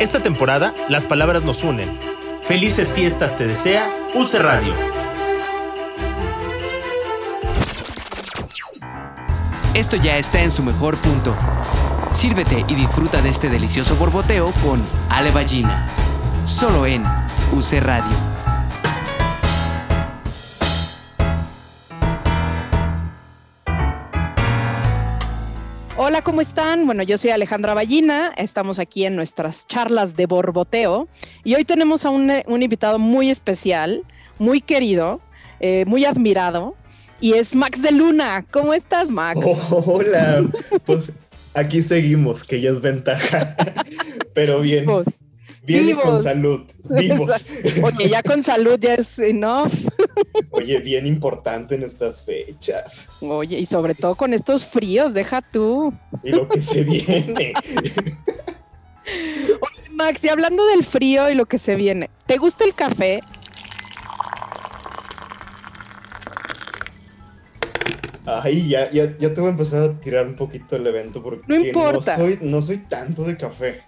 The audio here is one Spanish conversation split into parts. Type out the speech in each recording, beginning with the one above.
Esta temporada, las palabras nos unen. Felices fiestas te desea UC Radio. Esto ya está en su mejor punto. Sírvete y disfruta de este delicioso borboteo con Ale Ballina. Solo en UC Radio. Hola, ¿cómo están? Bueno, yo soy Alejandra Ballina, estamos aquí en nuestras charlas de borboteo y hoy tenemos a un, un invitado muy especial, muy querido, eh, muy admirado y es Max de Luna. ¿Cómo estás, Max? Oh, hola, pues aquí seguimos, que ya es ventaja, pero bien. Bien y Vivos. con salud, vivos. Oye, ya con salud ya es enough. Oye, bien importante en estas fechas. Oye, y sobre todo con estos fríos, deja tú. Y lo que se viene. Oye, Max, y hablando del frío y lo que se viene, ¿te gusta el café? Ay, ya, ya, ya te voy a empezar a tirar un poquito el evento porque No importa. soy, no soy tanto de café.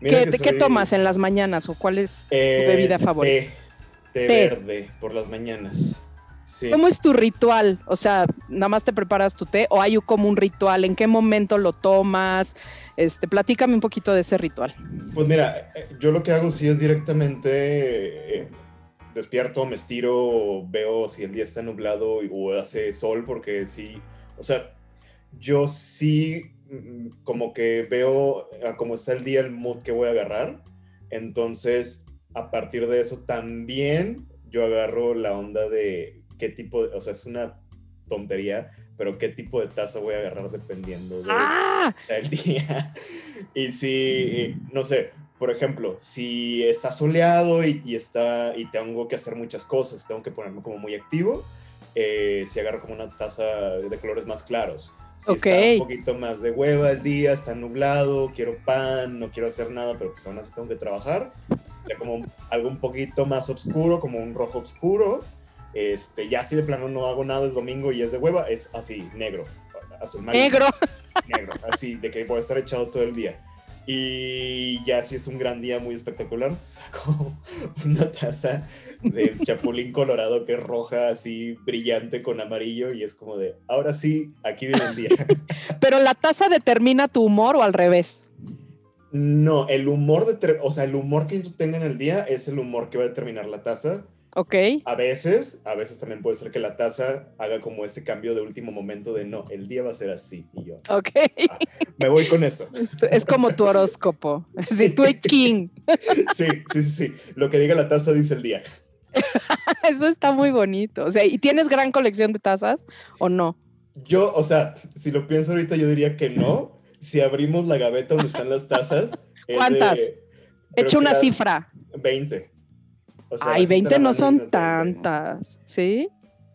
Mira ¿Qué, que ¿De qué tomas en las mañanas o cuál es eh, tu bebida favorita? Té, té Té. verde por las mañanas. Sí. ¿Cómo es tu ritual? O sea, nada más te preparas tu té o hay como un ritual? ¿En qué momento lo tomas? Este, platícame un poquito de ese ritual. Pues mira, eh, yo lo que hago sí es directamente eh, despierto, me estiro, veo si el día está nublado o hace sol, porque sí, o sea, yo sí como que veo a cómo está el día, el mood que voy a agarrar. Entonces, a partir de eso también yo agarro la onda de qué tipo, de- o sea, es una tontería, pero qué tipo de taza voy a agarrar dependiendo de, ¡Ah! día. Y si, no sé, por ejemplo, si está soleado y, y está, y tengo que hacer muchas cosas, tengo que ponerme como muy activo, eh, si agarro como una taza de colores más claros. Si Ok. está un poquito más de hueva el día, está nublado, quiero pan, no quiero hacer nada, pero pues aún así tengo que trabajar, ya como algo un poquito más oscuro, como un rojo oscuro. Este, ya si de plano no hago nada, es domingo y es de hueva, es así, negro, azul marino Negro. negro, así, de que voy a estar echado todo el día. Y ya si es un gran día muy espectacular, saco una taza de chapulín colorado que es roja, así brillante con amarillo y es como de, ahora sí, aquí viene el día. Pero la taza determina tu humor o al revés. No, el humor, de o sea, el humor que yo tenga en el día es el humor que va a determinar la taza. ¿Ok? A veces, a veces también puede ser que la taza haga como ese cambio de último momento de, no, el día va a ser así. Y yo, Ok. me voy con eso. Es como tu horóscopo. Es decir, tú eres king. Sí, sí, sí, sí. Lo que diga la taza dice el día. Eso está muy bonito. O sea, ¿y tienes gran colección de tazas o no? Yo, o sea, si lo pienso ahorita, yo diría que no. Si abrimos la gaveta donde están las tazas. de- ¿Cuántas? Echa que una cifra. 20. O sea, Ay, bajita 20 la no son unas 20. tantas, ¿sí?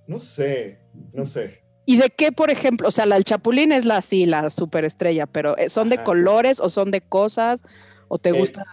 No sé, no sé. ¿Y de qué, por ejemplo? O sea, la del chapulín es la sí, la superestrella, pero eh, ¿son de Ajá. colores o son de cosas? ¿O te Eh, gusta?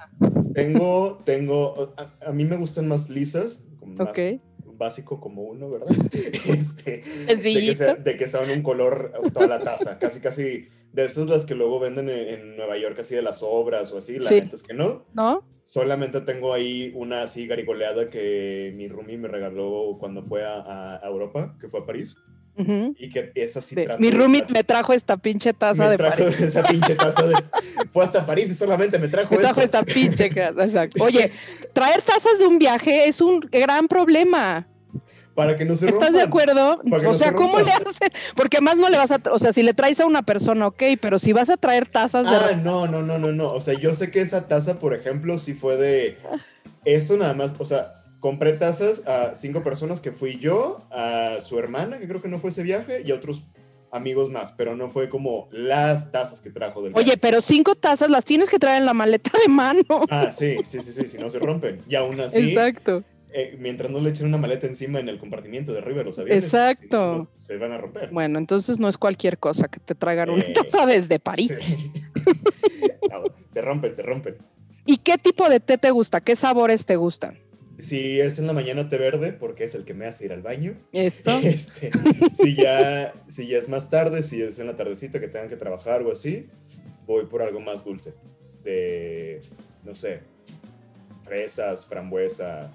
Tengo, tengo, a, a mí me gustan más lisas, como más básico como uno, ¿verdad? Este, de, que sea, de que sean un color toda la taza, casi, casi, de esas las que luego venden en, en Nueva York, así de las obras o así, la Sí. neta es que no. ¿No? Solamente tengo ahí una así garigoleada que mi roomie me regaló cuando fue a, a Europa, que fue a París, Ujú. y que esa sí trato mi roommate me trajo esta pinche taza me de trajo París. esa pinche taza de... Fue hasta París y solamente me trajo, Me trajo esto. esta pinche exacto. Oye, traer tazas de un viaje es un gran problema. Para que no se ¿Estás de rompan. acuerdo? O no sea, se ¿cómo le rompan. hacen? Porque más no le vas a, o sea, si le traes a una persona, ok, pero si vas a traer tazas de Ah, no, no, no, no, no. O sea, yo sé que esa taza, por ejemplo, sí fue de... Esto nada más, o sea, compré tazas a cinco personas que fui yo, a su hermana, que creo que no fue ese viaje, y a otros amigos más, pero no fue como las tazas que trajo del Oye, viaje. pero cinco tazas las tienes que traer en la maleta de mano. Ah, sí, sí, sí, sí, si no se rompen. Y aún así, Exacto. Eh, mientras no le echen una maleta encima en el compartimiento de arriba de los aviones, Exacto. sí, se van a romper. Bueno, entonces no es cualquier cosa que te traigan una Eh, taza desde París. Sí. Ah, se rompen, se rompen. ¿Y qué tipo de té te gusta? ¿Qué sabores te gustan? Si es en la mañana té verde, porque es el que me hace ir al baño. Eso. Este, si, ya, si ya es más tarde, si es en la tardecita que tengan que trabajar o así, voy por algo más dulce. De, no sé, fresas, frambuesa,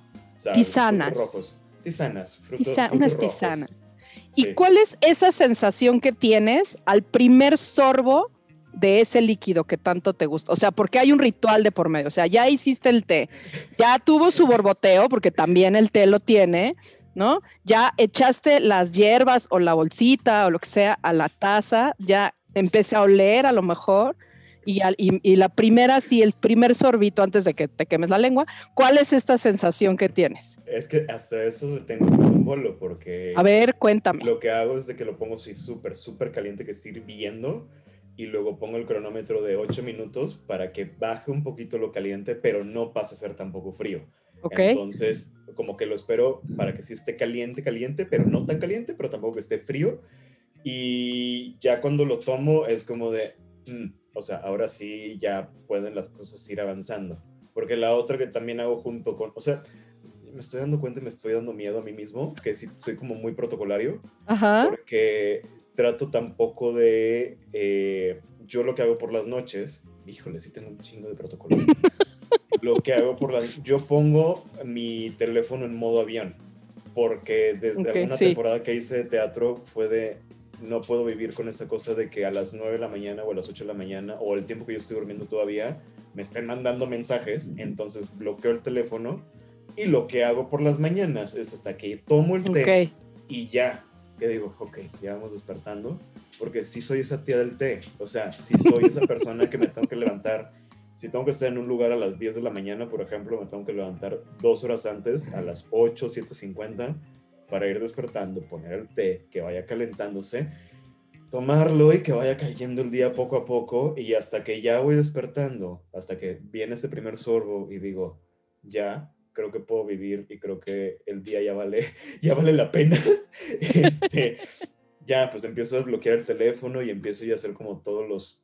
Tisanas. frutos rojos. Tisanas, frutos, Tisa- frutos unas rojos. tisanas. Sí. ¿Y cuál es esa sensación que tienes al primer sorbo de ese líquido que tanto te gusta? O sea, porque hay un ritual de por medio. O sea, ya hiciste el té, ya tuvo su borboteo, porque también el té lo tiene, ¿no? Ya echaste las hierbas o la bolsita o lo que sea a la taza, ya empecé a oler a lo mejor. Y, al- y- y la primera, sí, el primer sorbito antes de que te quemes la lengua, ¿cuál es esta sensación que tienes? Es que hasta eso le tengo un bolo porque A ver, cuéntame. lo que hago es de que lo pongo así súper, súper caliente que esté hirviendo y luego pongo el cronómetro de 8 minutos para que baje un poquito lo caliente, pero no pase a ser tampoco frío. ¿Ok? Entonces, como que lo espero para que sí esté caliente, caliente, pero no tan caliente, pero tampoco que esté frío. Y ya cuando lo tomo es como de, mm, o sea, ahora sí ya pueden las cosas ir avanzando. Porque la otra que también hago junto con, o sea, me estoy dando cuenta y me estoy dando miedo a mí mismo, que sí soy como muy protocolario, Ajá. porque trato tampoco de, eh, yo lo que hago por las noches, híjole, sí tengo un chingo de protocolos. lo que hago por las, yo pongo mi teléfono en modo avión, porque desde Ok, alguna sí. temporada que hice de teatro fue de, no puedo vivir con esa cosa de que a las 9 de la mañana o a las 8 de la mañana o el tiempo que yo estoy durmiendo todavía me estén mandando mensajes, entonces bloqueo el teléfono y lo que hago por las mañanas es hasta que tomo el té y ya, que digo, ok, ya vamos despertando, porque sí soy esa tía del té, o sea, sí soy esa persona que me tengo que levantar, si tengo que estar en un lugar a las 10 de la mañana, por ejemplo, me tengo que levantar dos horas antes, a las 8, 7.50, para ir despertando, poner el té, que vaya calentándose, tomarlo y que vaya cayendo el día poco a poco, y hasta que ya voy despertando, hasta que viene este primer sorbo y digo, ya, creo que puedo vivir y creo que el día ya vale, ya vale la pena. este, ya, pues empiezo a desbloquear el teléfono y empiezo ya a hacer como todos los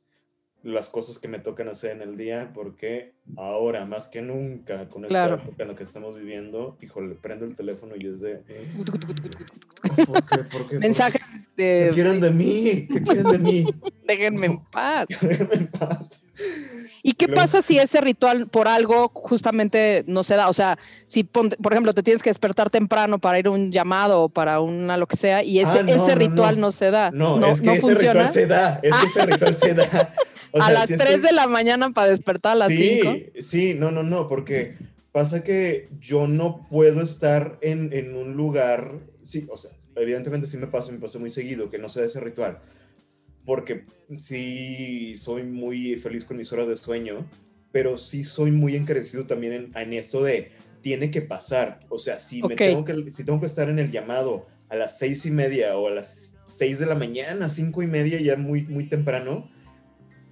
las cosas que me tocan hacer en el día, porque ahora, más que nunca, con esta Claro. época en la que estamos viviendo, híjole, prendo el teléfono y es de... ¿Por qué? ¿Por qué? Mensajes ¿Qué quieren de mí? ¿Qué quieren de mí? déjenme en paz. Déjenme en paz. ¿Y qué Luego- pasa si ese ritual por algo justamente no se da? O sea, si ponte- por ejemplo te tienes que despertar temprano para ir a un llamado o para una lo que sea y ese, Ah, no, ese no, ritual no, no. se da. No, es que ese funciona. ritual se da, es que ese ritual se da. O a las sí 3 estoy- de la mañana para despertar a las sí, 5. Sí, no, no, no, porque pasa que yo no puedo estar en, en un lugar, sí, o sea, evidentemente sí me pasa, me pasa muy seguido que no sea ese ritual, porque sí soy muy feliz con mis horas de sueño, pero sí soy muy encarecido también en, en esto de tiene que pasar, o sea, si, me tengo que, si tengo que estar en el llamado a las seis y media o a las seis de la mañana, cinco y media, ya muy, muy temprano,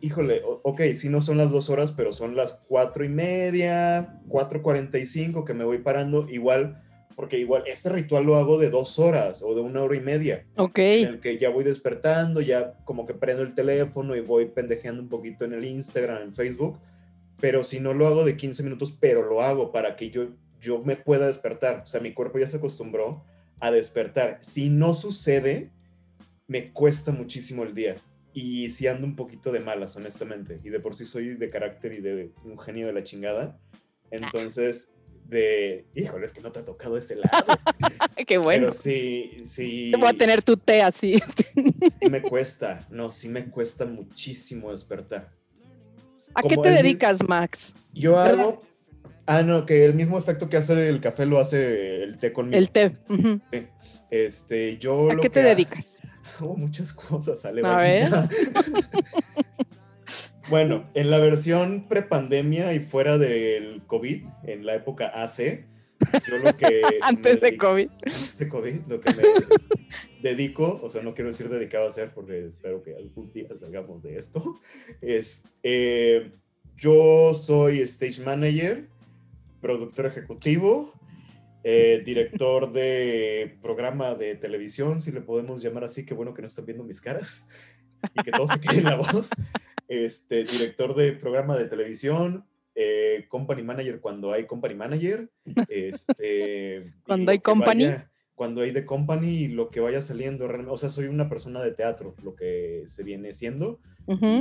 híjole, ok, sí no son las dos horas, pero son las cuatro y media, cuatro cuarenta y cinco que me voy parando, igual, porque igual este ritual lo hago de dos horas o de una hora y media, Ok. en el que ya voy despertando, ya como que prendo el teléfono y voy pendejeando un poquito en el Instagram, en Facebook, pero si no lo hago de 15 minutos, pero lo hago para que yo, yo me pueda despertar, o sea, mi cuerpo ya se acostumbró a despertar. Si no sucede, me cuesta muchísimo el día. Y si ando un poquito de malas, honestamente. Y de por sí soy de carácter y de un genio de la chingada. Entonces, de, híjole, es que no te ha tocado ese lado. Qué bueno. Pero sí, sí. Te voy a tener tu té así. Sí me cuesta, no, sí me cuesta muchísimo despertar. ¿A qué te el dedicas, Max? Yo hago... Ah, no, que el mismo efecto que hace el café lo hace el té conmigo. El té. Ujú. Este, yo ¿A lo qué te dedicas? Hago muchas cosas, Ale. A Vagina. bueno, en la versión prepandemia y fuera del COVID, en la época AC, yo lo que... Antes de dedico- COVID. antes de COVID, lo que me dedico, o sea, no quiero decir dedicado a hacer porque espero que algún día salgamos de esto, es, eh, yo soy stage manager, productor ejecutivo, eh, director de programa de televisión, si le podemos llamar así, qué bueno que no están viendo mis caras y que todos se queden la voz, este, director de programa de televisión, eh, company manager cuando hay company manager, este, Cuando hay que company. vaya- cuando hay de company y lo que vaya saliendo, o sea, soy una persona de teatro, lo que se viene siendo,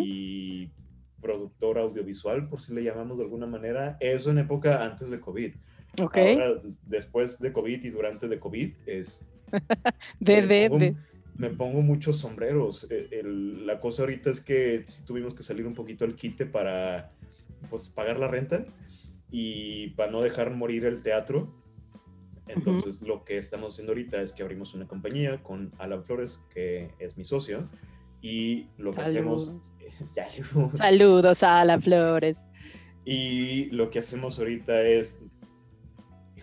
y productor audiovisual, por si le llamamos de alguna manera. Eso en época antes de COVID. Ok. Ahora, después de COVID y durante de COVID, es... De, me de, pongo- de. Me pongo muchos sombreros. Eh, el- la cosa ahorita es que tuvimos que salir un poquito al quite para pues, pagar la renta y para no dejar morir el teatro. Entonces, lo que estamos haciendo ahorita es que abrimos una compañía con Alan Flores, que es mi socio, y lo que hacemos... Salud. Saludos a Alan Flores. Y lo que hacemos ahorita es,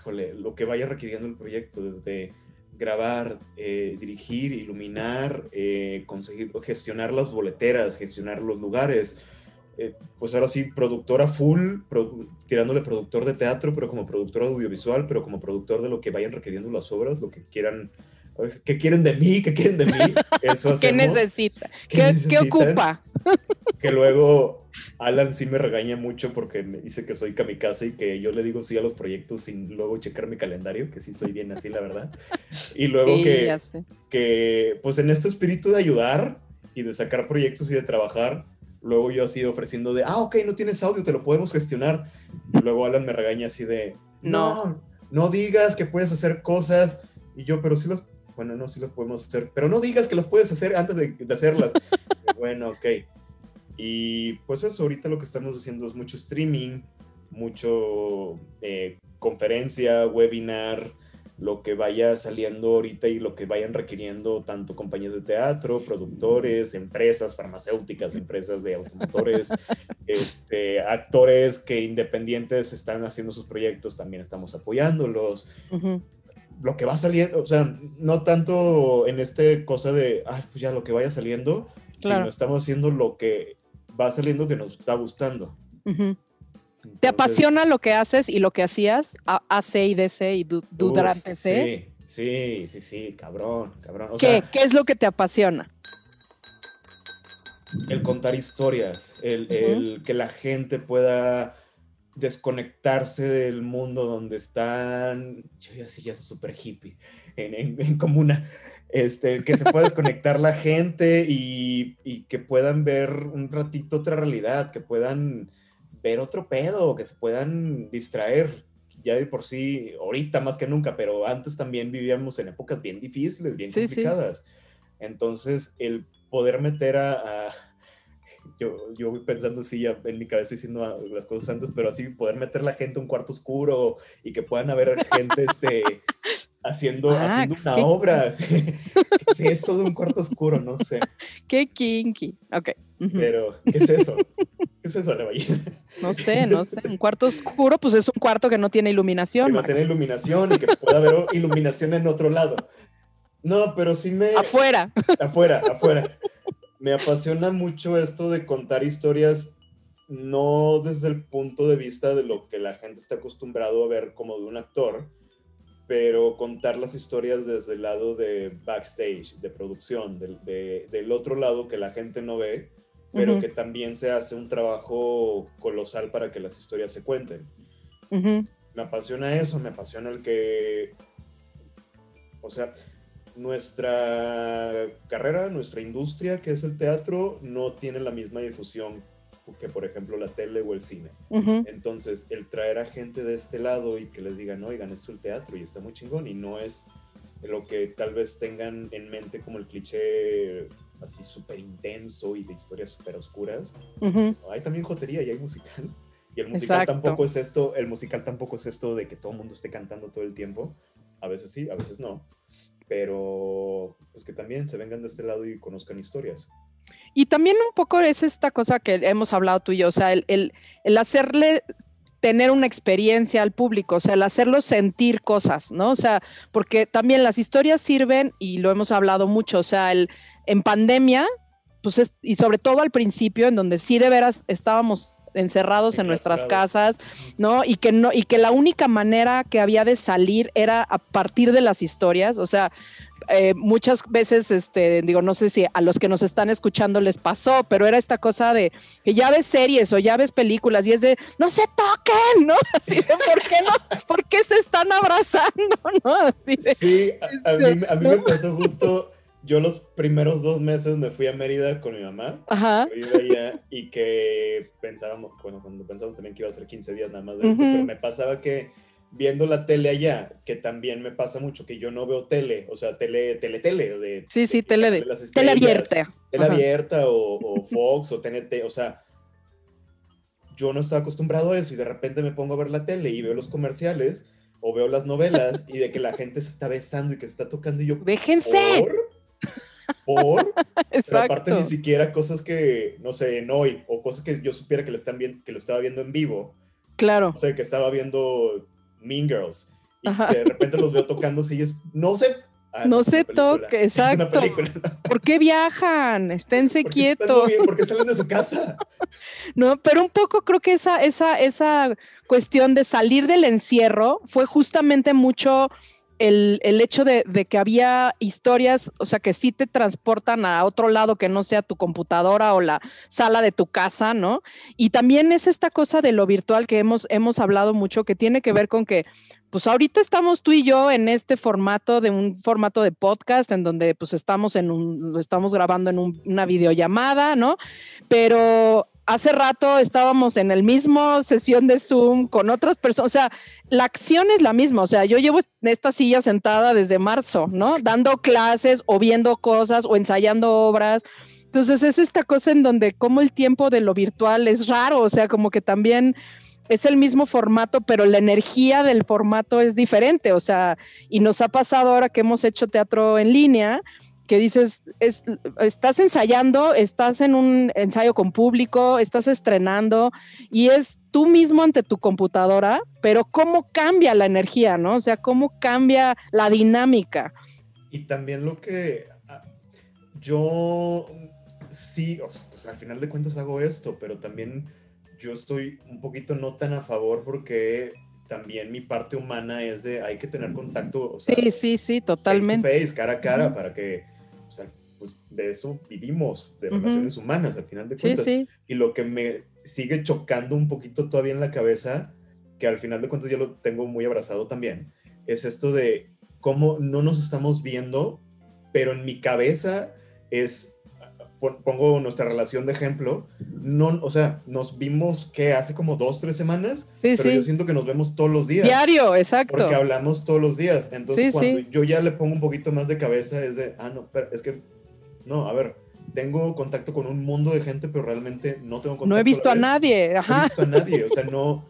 híjole, lo que vaya requiriendo el proyecto, desde grabar, eh, dirigir, iluminar, eh, conseguir, gestionar las boleteras, gestionar los lugares. Eh, pues ahora sí, productora full, tirándole productor de teatro, pero como productor audiovisual, pero como productor de lo que vayan requiriendo las obras, lo que quieran, ¿qué quieren de mí? ¿Qué quieren de mí? Eso ¿Qué necesita? ¿Qué ¿Qué, qué ocupa? que luego Alan sí me regaña mucho porque me dice que soy kamikaze y que yo le digo sí a los proyectos sin luego checar mi calendario, que sí soy bien así, la verdad. Y luego Sí, que, que, pues en este espíritu de ayudar y de sacar proyectos y de trabajar, luego yo así ofreciendo de, ah, ok, no tienes audio, te lo podemos gestionar. Y luego Alan me regaña así de, no, no digas que puedes hacer cosas. Y yo, pero sí los, bueno, no, sí los podemos hacer, pero no digas que las puedes hacer antes de, de hacerlas. bueno, ok. Y pues eso, ahorita lo que estamos haciendo es mucho streaming, mucho eh, conferencia, webinar, lo que vaya saliendo ahorita y lo que vayan requiriendo tanto compañías de teatro, productores, empresas farmacéuticas, empresas de automotores, este, actores que independientes están haciendo sus proyectos, también estamos apoyándolos Ujú. lo que va saliendo, o sea, no tanto en este cosa de, ay, pues ya lo que vaya saliendo, Claro. sino estamos haciendo lo que va saliendo que nos está gustando. ¿Te Entonces, apasiona lo que haces y lo que hacías a- AC y DC y du- du- uf, durante C? Sí, sí, sí, sí, cabrón, cabrón. O ¿Qué, sea, ¿Qué es lo que te apasiona? el contar historias, el que la gente pueda desconectarse del mundo donde están, yo ya sí, ya soy súper hippie, en, en, en comuna, este, que se pueda desconectar la gente y, y que puedan ver un ratito otra realidad, que puedan ver otro pedo, que se puedan distraer. Ya de por sí, ahorita más que nunca, pero antes también vivíamos en épocas bien difíciles, bien Sí, sí. complicadas. Entonces, el poder meter a, a- yo, yo voy pensando así ya en mi cabeza diciendo las cosas antes, pero así poder meter la gente a un cuarto oscuro y que puedan haber gente este, haciendo, haciendo Max, una qué- obra. sí, es todo un cuarto oscuro, no sé. Qué kinky. Ok. Pero, ¿qué es eso? ¿Qué es eso, Levallina? No sé, no sé. Un cuarto oscuro, pues es un cuarto que no tiene Que iluminación. no Max. tiene iluminación y que pueda haber iluminación en otro lado. No, pero sí me... Afuera. afuera, afuera. Me apasiona mucho esto de contar historias no desde el punto de vista de lo que la gente está acostumbrado a ver como de un actor, pero contar las historias desde el lado de backstage, de producción, del, de- del otro lado que la gente no ve, pero Ujú. que también se hace un trabajo colosal para que las historias se cuenten Ujú. me apasiona eso, me apasiona el que, o sea, nuestra carrera, nuestra industria, que es el teatro, no tiene la misma difusión que, por ejemplo, la tele o el cine. Ujú. Entonces, el traer a gente de este lado y que les digan, oigan, es el teatro y está muy chingón y no es lo que tal vez tengan en mente como el cliché así súper intenso y de historias súper oscuras. Ujú. Hay también jotería y hay musical. Y el musical Exacto. tampoco es esto, el musical tampoco es esto de que todo el mundo esté cantando todo el tiempo. A veces sí, a veces no. Pero pues que también se vengan de este lado y conozcan historias. Y también un poco es esta cosa que hemos hablado tú y yo, o sea, el, el- el hacerle tener una experiencia al público, o sea, el hacerlo sentir cosas, ¿no? O sea, porque también las historias sirven, y lo hemos hablado mucho, o sea, el, en pandemia, pues es, y sobre todo al principio, en donde sí de veras estábamos encerrados en nuestras casas, ¿no? Y que no, y que la única manera que había de salir era a partir de las historias. O sea, eh, muchas veces, este, digo, no sé si a los que nos están escuchando les pasó, pero era esta cosa de que ya ves series o ya ves películas y es de no se toquen, ¿no? Así de ¿por qué no? ¿Por qué se están abrazando? ¿No? Así de Sí, a, a mí, a mí me pasó justo yo los primeros dos meses me fui a Mérida con mi mamá. Ajá. Yo iba allá y que pensábamos, bueno, cuando pensábamos también que iba a ser 15 días nada más de esto, Ujú. pero me pasaba que viendo la tele allá, que también me pasa mucho que yo no veo tele, o sea, tele, tele, tele. De, Sí, sí, tele de- las Tele abierta. Tele Ajá. abierta o, o Fox o TNT, o sea, yo no estaba acostumbrado a eso y de repente me pongo a ver la tele y veo los comerciales o veo las novelas y de que la gente se está besando y que se está tocando y yo, Déjense. ¿por? ¿Por? Pero aparte ni siquiera cosas que, no sé, en hoy, o cosas que yo supiera que lo, están viendo, que lo estaba viendo en vivo, Claro. no sé, que estaba viendo Mean Girls, y que de repente los veo tocándose y es, no sé. Ah, No se toque, Es una exacto. película. ¿Por qué viajan? Esténse ¿Por qué están quietos. ¿Por qué salen de su casa? No, pero un poco creo que esa, esa, esa cuestión de salir del encierro fue justamente mucho el, el hecho de, de que había historias, o sea, que sí te transportan a otro lado que no sea tu computadora o la sala de tu casa, ¿no? Y también es esta cosa de lo virtual que hemos, hemos hablado mucho, que tiene que ver con que, pues ahorita estamos tú y yo en este formato de un formato de podcast en donde pues estamos en un, lo estamos grabando en un- una videollamada, ¿no? Pero hace rato estábamos en el mismo sesión de Zoom con otras personas, o sea, la acción es la misma, o sea, yo llevo esta silla sentada desde marzo, ¿no? Dando clases o viendo cosas o ensayando obras. Entonces es esta cosa en donde como el tiempo de lo virtual es raro, o sea, como que también es el mismo formato, pero la energía del formato es diferente, o sea, y nos ha pasado ahora que hemos hecho teatro en línea, que dices, es, estás ensayando, estás en un ensayo con público, estás estrenando y es tú mismo ante tu computadora, pero cómo cambia la energía, ¿no? O sea, cómo cambia la dinámica. Y también lo que ah, yo sí, pues al final de cuentas hago esto, pero también yo estoy un poquito no tan a favor porque también mi parte humana es de hay que tener contacto, o sea, Sí, sí, sí, totalmente. face to face, cara a cara, para que o sea, pues, de eso vivimos, de relaciones humanas al final de Sí, cuentas. sí. Y lo que me sigue chocando un poquito todavía en la cabeza, que al final de cuentas ya lo tengo muy abrazado también, es esto de cómo no nos estamos viendo, pero en mi cabeza es, pongo nuestra relación de ejemplo, no, o sea, nos vimos que hace como dos, tres semanas, Sí, pero yo sí. siento que nos vemos todos los días. Diario, exacto. Porque hablamos todos los días. Entonces, Sí, cuando yo ya le pongo un poquito más de cabeza, es de, ah, no, pero es que, no, a ver, tengo contacto con un mundo de gente, pero realmente no tengo contacto. No he visto a vez. nadie, No he ajá. visto a nadie, o sea, no,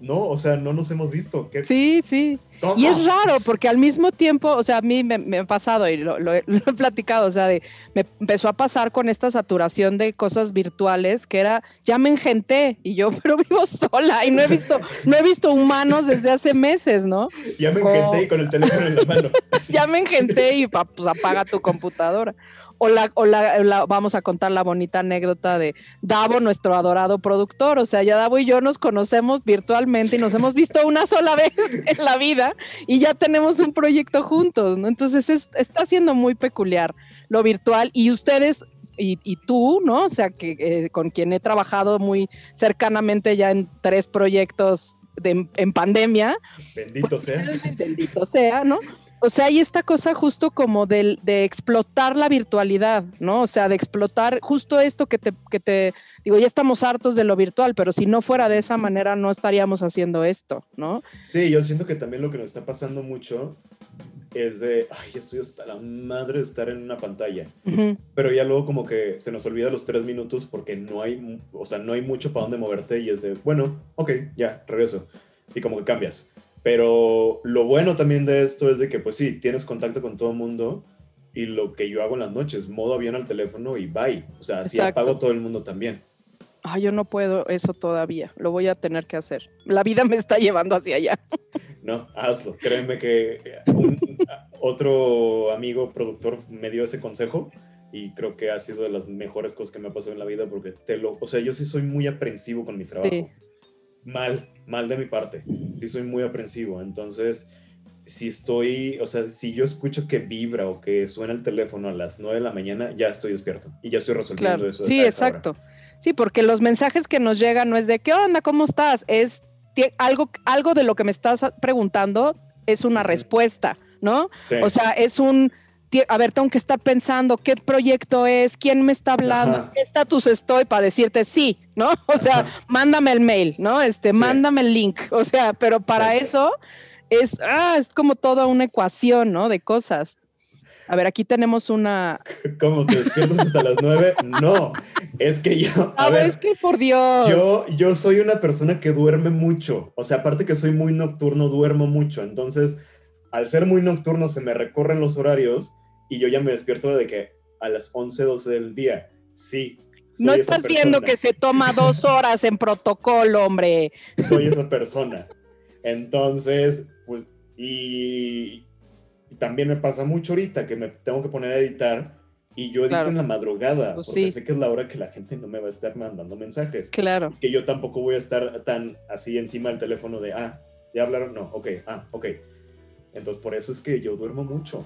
no, o sea, no nos hemos visto. ¿Qué, Sí, sí. Y es raro porque al mismo tiempo, o sea, a mí me, me ha pasado y lo, lo he, lo he platicado, o sea, de, me empezó a pasar con esta saturación de cosas virtuales que era, ya me engenté y yo, pero vivo sola y no he visto, no he visto humanos desde hace meses, ¿no? Ya me Oh. engenté y con el teléfono en la mano. Ya me engenté y pa- pues apaga tu computadora. O, la, o la- la- vamos a contar la bonita anécdota de Davo, nuestro adorado productor. O sea, ya Davo y yo nos conocemos virtualmente y nos hemos visto una sola vez en la vida y ya tenemos un proyecto juntos, ¿no? Entonces es- está siendo muy peculiar lo virtual y ustedes y, y tú, ¿no? O sea, que eh, con quien he trabajado muy cercanamente ya en tres proyectos de- en pandemia, Bendito pues, sea. Bendito sea, ¿no? O sea, hay esta cosa justo como de, explotar la virtualidad, ¿no? O sea, de explotar justo esto que te, que te, digo, ya estamos hartos de lo virtual, pero si no fuera de esa manera no estaríamos haciendo esto, ¿no? Sí, yo siento que también lo que nos está pasando mucho es de, ay, estoy hasta la madre de estar en una pantalla. Pero ya luego como que se nos olvida los tres minutos porque no hay, o sea, no hay mucho para dónde moverte y es de, bueno, ok, ya, regreso. Y como que cambias. Pero lo bueno también de esto es de que, pues sí, tienes contacto con todo el mundo y lo que yo hago en las noches, modo avión al teléfono y bye. O sea, así Exacto. apago todo el mundo también. Ay, yo no puedo eso todavía, lo voy a tener que hacer. La vida me está llevando hacia allá. No, hazlo. Créeme que un- otro amigo productor me dio ese consejo y creo que ha sido de las mejores cosas que me ha pasado en la vida porque te lo, o sea, yo sí soy muy aprensivo con mi trabajo. Sí. Mal, mal de mi parte. Sí soy muy aprensivo. Entonces, si estoy, o sea, si yo escucho que vibra o que suena el teléfono a las 9 de la mañana, ya estoy despierto y ya estoy resolviendo Claro. eso. Sí, hora. exacto. Sí, porque los mensajes que nos llegan no es de ¿qué onda? ¿Cómo estás? Es algo, algo de lo que me estás preguntando es una respuesta, ¿no? Sí. O sea, es un a ver, tengo que estar pensando qué proyecto es, quién me está hablando, qué estatus estoy para decirte sí, ¿no? O sea, mándame el mail, ¿no? Este, mándame el link. O sea, pero para eso es, ah, es como toda una ecuación, ¿no? De cosas. A ver, aquí tenemos una. ¿Cómo te despiertas hasta las nueve? No, es que yo. A, ver, es que por Dios. Yo, yo soy una persona que duerme mucho. O sea, aparte que soy muy nocturno, duermo mucho. Entonces, al ser muy nocturno, se me recorren los horarios y yo ya me despierto de que a las 11, 12 del día. Sí. No estás viendo que se toma dos horas en protocolo, hombre. Soy esa persona. Entonces, pues, y, también me pasa mucho ahorita que me tengo que poner a editar y yo edito en la madrugada, pues porque sé que es la hora que la gente no me va a estar mandando mensajes. Claro. Que yo tampoco voy a estar tan así encima del teléfono de, ah, ya hablaron, no, ok, ah, ok. Entonces, por eso es que yo duermo mucho.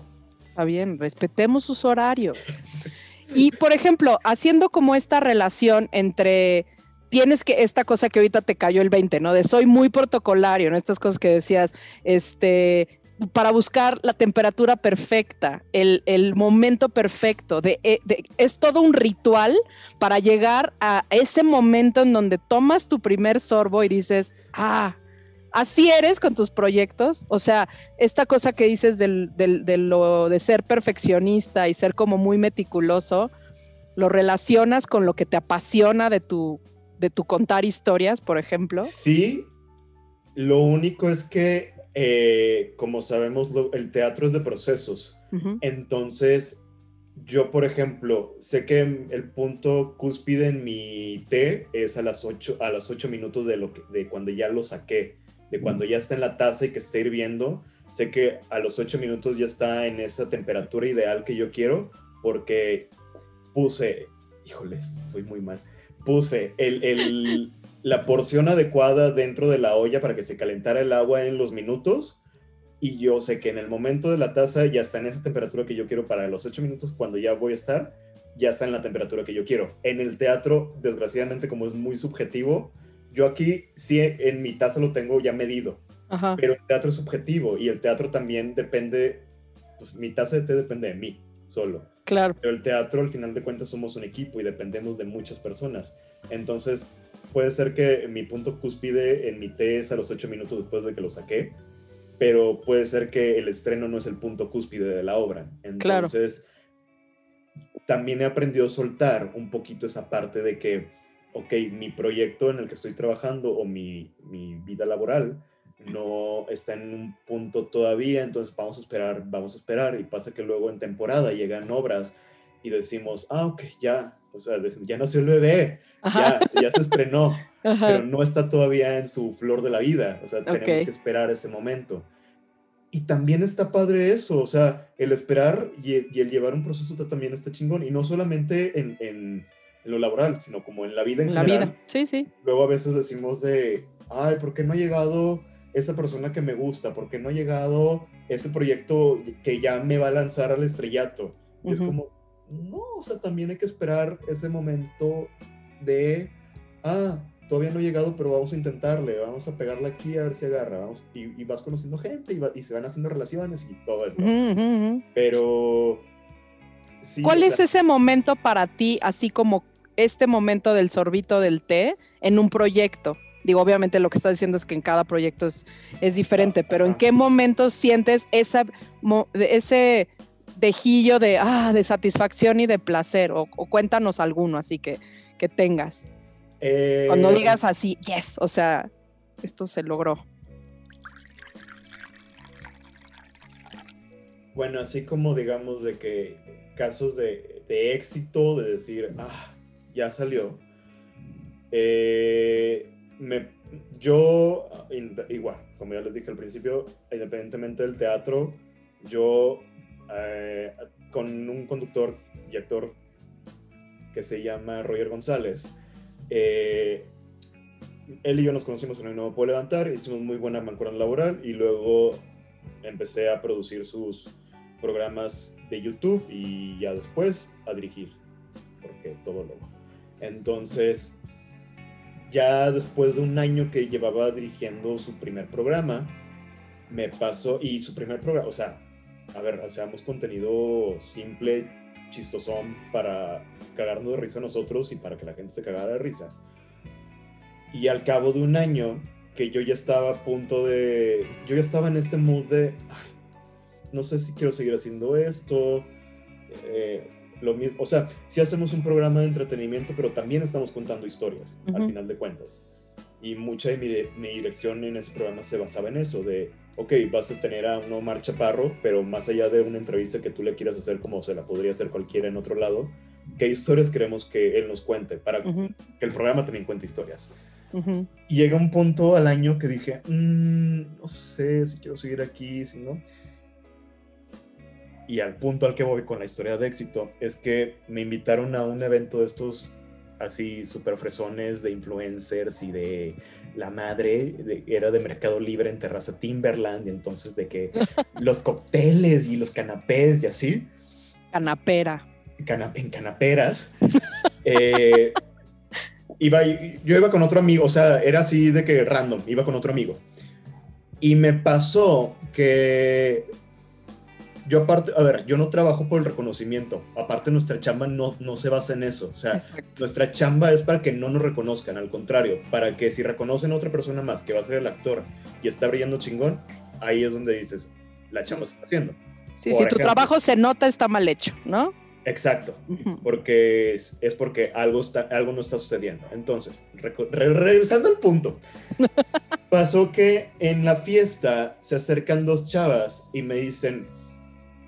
Está bien, respetemos sus horarios. Y, por ejemplo, haciendo como esta relación entre tienes que, esta cosa que ahorita te cayó el 20, ¿no? De soy muy protocolario, ¿no? Estas cosas que decías, este, para buscar la temperatura perfecta, el, momento perfecto, eh, de, es todo un ritual para llegar a ese momento en donde tomas tu primer sorbo y dices, ah, así eres con tus proyectos. O sea, esta cosa que dices del, de lo de ser perfeccionista y ser como muy meticuloso, lo relacionas con lo que te apasiona de tu de tu contar historias, por ejemplo? Sí, lo único es que, eh, como sabemos, el teatro es de procesos. Entonces, yo, por ejemplo, sé que el punto cúspide en mi té es a las 8, a las 8 minutos de, lo que, de cuando ya lo saqué, de cuando ya está en la taza y que está hirviendo. Sé que a los 8 minutos ya está en esa temperatura ideal que yo quiero, porque puse, híjoles, estoy muy mal puse el, la porción adecuada dentro de la olla para que se calentara el agua en los minutos. Y yo sé que en el momento de la taza ya está en esa temperatura que yo quiero para los ocho minutos, cuando ya voy a estar, ya está en la temperatura que yo quiero. En el teatro, desgraciadamente, como es muy subjetivo, yo aquí sí en mi taza lo tengo ya medido. Pero el teatro es subjetivo y el teatro también depende, pues mi taza de té depende de mí solo. Claro. Pero el teatro, al final de cuentas, somos un equipo y dependemos de muchas personas. Entonces, puede ser que mi punto cúspide en mi té es a los ocho minutos después de que lo saqué, pero puede ser que el estreno no es el punto cúspide de la obra. Entonces, también he aprendido a soltar un poquito esa parte de que, ok, mi proyecto en el que estoy trabajando o mi, mi vida laboral no está en un punto todavía, entonces vamos a esperar, vamos a esperar y pasa que luego en temporada llegan obras y decimos, ah, ok, ya, o sea, ya nació el bebé, ya, ya, se estrenó, pero no está todavía en su flor de la vida, o sea, tenemos que esperar ese momento. Y también está padre eso, o sea, el esperar y el, llevar un proceso también está chingón, y no solamente en, en, lo laboral, sino como en la vida en, la vida, sí, sí. Luego a veces decimos de, ay, ¿por qué no ha llegado esa persona que me gusta, porque no ha llegado ese proyecto que ya me va a lanzar al estrellato. Y es como, no, o sea, también hay que esperar ese momento de, ah, todavía no ha llegado, pero vamos a intentarle, vamos a pegarle aquí a ver si agarra, vamos, y, vas conociendo gente y, se van haciendo relaciones y todo esto. Pero... Sí, ¿Cuál es ese momento para ti, así como este momento del sorbito del té en un proyecto? Digo, obviamente lo que estás diciendo es que en cada proyecto es, es diferente, pero ¿en qué momentos sientes esa, ese dejillo de, ah, de satisfacción y de placer? O, cuéntanos alguno así que, que tengas. Cuando eh, digas así, yes, o sea, esto se logró. Bueno, así como digamos de que casos de, de éxito, de decir, ah, ya salió. Eh, yo, igual, como ya les dije al principio, independientemente del teatro, yo eh, con un conductor y actor que se llama Roger González, eh, él y yo nos conocimos en el Nuevo Puedo Levantar, hicimos muy buena mancuerna laboral y luego empecé a producir sus programas de YouTube y ya después a dirigir, porque todo lo... Entonces, ya después de un año que llevaba dirigiendo su primer programa, me pasó, y su primer programa, o sea, a ver, hacemos contenido simple, chistosón, para cagarnos de risa nosotros y para que la gente se cagara de risa. Y al cabo de un año, que yo ya estaba a punto de, yo ya estaba en este mood de, no sé si quiero seguir haciendo esto. Eh, lo mismo, o sea, si hacemos un programa de entretenimiento, pero también estamos contando historias, al final de cuentas. Y mucha de mi, mi, dirección en ese programa se basaba en eso, de, ok, vas a tener a un Omar Chaparro, pero más allá de una entrevista que tú le quieras hacer como se la podría hacer cualquiera en otro lado, ¿qué historias queremos que él nos cuente? Para que el programa también cuente historias. Y llega un punto al año que dije, mm, no sé si quiero seguir aquí, si no y al punto al que voy con la historia de éxito es que me invitaron a un evento de estos así super fresones de influencers y de la madre era de Mercado Libre en Terraza Timberland y entonces de que los cócteles y los canapés y así. Canapera. en canaperas. Eh, iba, yo iba con otro amigo, o sea, era así de que random, iba con otro amigo. Y me pasó que yo aparte, a ver, yo no trabajo por el reconocimiento. Aparte, nuestra chamba no, no se basa en eso. O sea, nuestra chamba es para que no nos reconozcan, al contrario, para que si reconocen a otra persona más que va a ser el actor y está brillando chingón, ahí es donde dices, la chamba se está haciendo. Sí, si tu trabajo se nota, está mal hecho, ¿no? Exacto, porque es, porque algo, está, algo no está sucediendo. Entonces, regresando al punto, pasó que en la fiesta se acercan dos chavas y me dicen,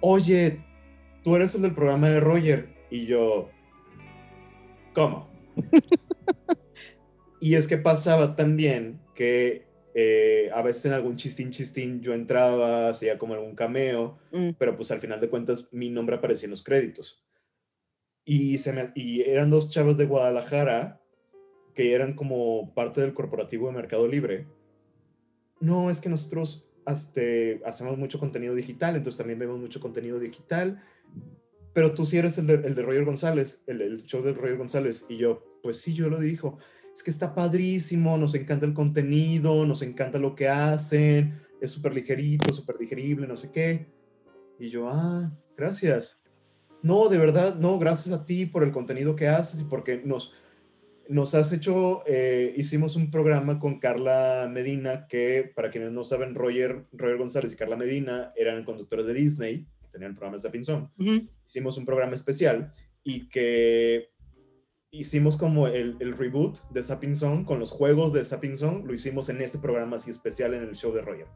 oye, tú eres el del programa de Roger. Y yo, ¿cómo? y es que pasaba también que eh, a veces en algún chistín chistín yo entraba, hacía como algún cameo, mm. pero pues al final de cuentas mi nombre aparecía en los créditos. Y, se me, y eran dos chavos de Guadalajara que eran como parte del corporativo de Mercado Libre. No, es que nosotros este, hacemos mucho contenido digital, entonces también vemos mucho contenido digital. Pero tú sí eres el de, el de Roger González, el, el, show de Roger González. Y yo, pues sí, yo lo dijo. Es que está padrísimo, nos encanta el contenido, nos encanta lo que hacen, es súper ligerito, súper digerible, no sé qué. Y yo, ah, gracias. No, de verdad, no, gracias a ti por el contenido que haces y porque nos, nos has hecho, eh, hicimos un programa con Carla Medina, que para quienes no saben, Roger, Roger González y Carla Medina eran conductores de Disney, que tenían el programa de Zapping Zone. Hicimos un programa especial y que hicimos como el, el reboot de Zapping Zone con los juegos de Zapping Zone, lo hicimos en ese programa así especial en el show de Roger.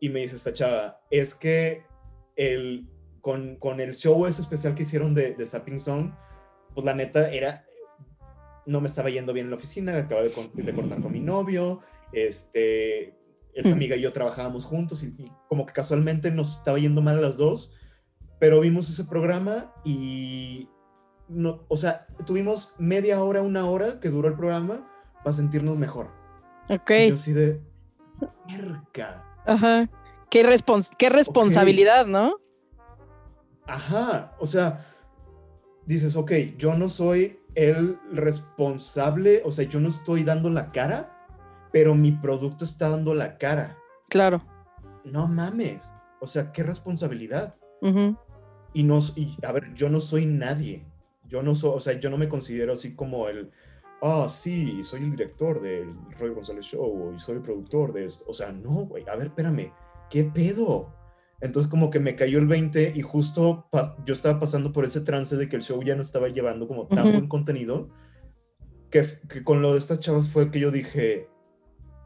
Y me dice esta chava, es que el, con, con el show ese especial que hicieron de, de Zapping Zone, pues la neta era no me estaba yendo bien en la oficina, acababa de, de cortar con mi novio, este, esta mm. amiga y yo trabajábamos juntos y, como que casualmente nos estaba yendo mal a las dos, pero vimos ese programa y, no, o sea, tuvimos media hora, una hora que duró el programa para sentirnos mejor. Ok. Y yo así de, cerca. Ajá. Qué, qué responsabilidad, ¿no? Ajá, o sea, dices, ok, yo no soy el responsable, o sea, yo no estoy dando la cara, pero mi producto está dando la cara. Claro. No mames, o sea, qué responsabilidad. Y no, y, a ver, yo no soy nadie. Yo no soy, o sea, yo no me considero así como el, ah, sí, soy el director del Roy González Show y soy el productor de esto. O sea, no, güey, a ver, espérame, ¿qué pedo? Entonces como que me cayó el 20 y justo yo estaba pasando por ese trance de que el show ya no estaba llevando como tan buen contenido, que, con lo de estas chavas fue que yo dije,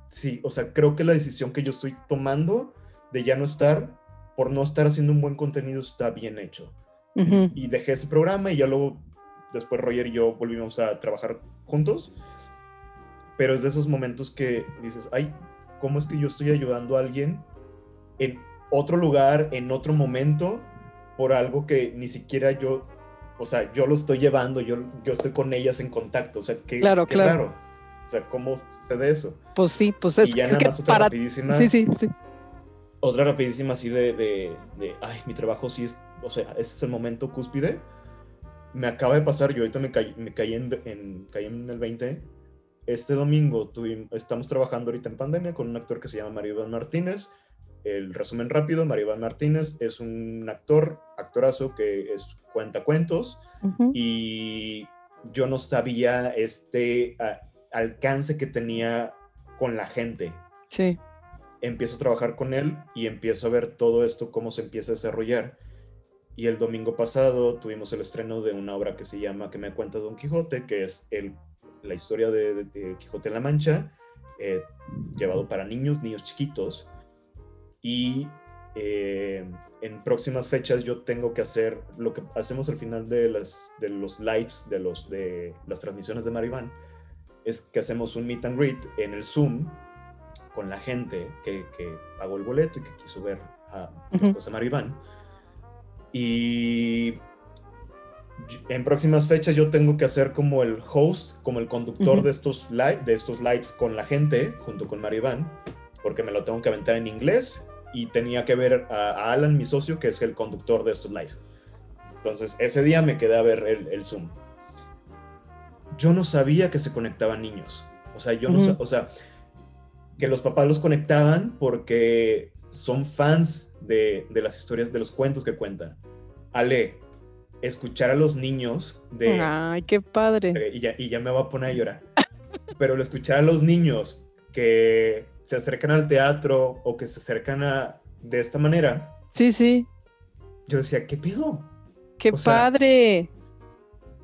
sí, o sea, creo que la decisión que yo estoy tomando de ya no estar, por no estar haciendo un buen contenido, está bien hecho. Y dejé ese programa y ya luego, después Roger y yo volvimos a trabajar juntos. Pero es de esos momentos que dices, ay, ¿cómo es que yo estoy ayudando a alguien en otro lugar, en otro momento, por algo que ni siquiera yo, o sea, yo lo estoy llevando, yo, yo estoy con ellas en contacto, o sea, qué, claro, claro. O sea, ¿cómo sucede eso? Pues sí, pues es, y ya nada más otra rapidísima. Sí, sí, sí. Otra rapidísima así de, de, de, ay, mi trabajo sí es, o sea, ese es el momento cúspide. Me acaba de pasar, yo ahorita me caí, me caí, en, caí en el 20. Este domingo tuvimos, estamos trabajando ahorita en pandemia con un actor que se llama Mario Iván Martínez el resumen rápido, Maribán Martínez es un actor, actorazo que es, cuenta cuentos y yo no sabía este ah, alcance que tenía con la gente. Sí. Empiezo a trabajar con él y empiezo a ver todo esto, cómo se empieza a desarrollar. Y el domingo pasado tuvimos el estreno de una obra que se llama Que me cuenta Don Quijote, que es el, la historia de, de- de Quijote en la Mancha, eh, llevado para niños, niños chiquitos. Y eh, en próximas fechas yo tengo que hacer lo que hacemos al final de, las, de los lives, de, los, de las transmisiones de Maribán, es que hacemos un meet and greet en el Zoom con la gente que, que pagó el boleto y que quiso ver a la Ujú. esposa Maribán. Y en próximas fechas yo tengo que hacer como el host, como el conductor de, estos live, de estos lives con la gente, junto con Maribán, porque me lo tengo que aventar en inglés y tenía que ver a, a Alan, mi socio, que es el conductor de estos lives. Entonces, ese día me quedé a ver el, el Zoom. Yo no sabía que se conectaban niños. O sea, yo no Ujú. sa- o sea, que los papás los conectaban porque son fans de, de las historias, de los cuentos que cuenta. Ale, escuchar a los niños de... Ay, qué padre. Y, ya, y ya me voy a poner a llorar. Pero el escuchar a los niños que se acercan al teatro o que se acercan a de esta manera, Sí, sí. yo decía, ¿qué pedo? Qué O sea, padre.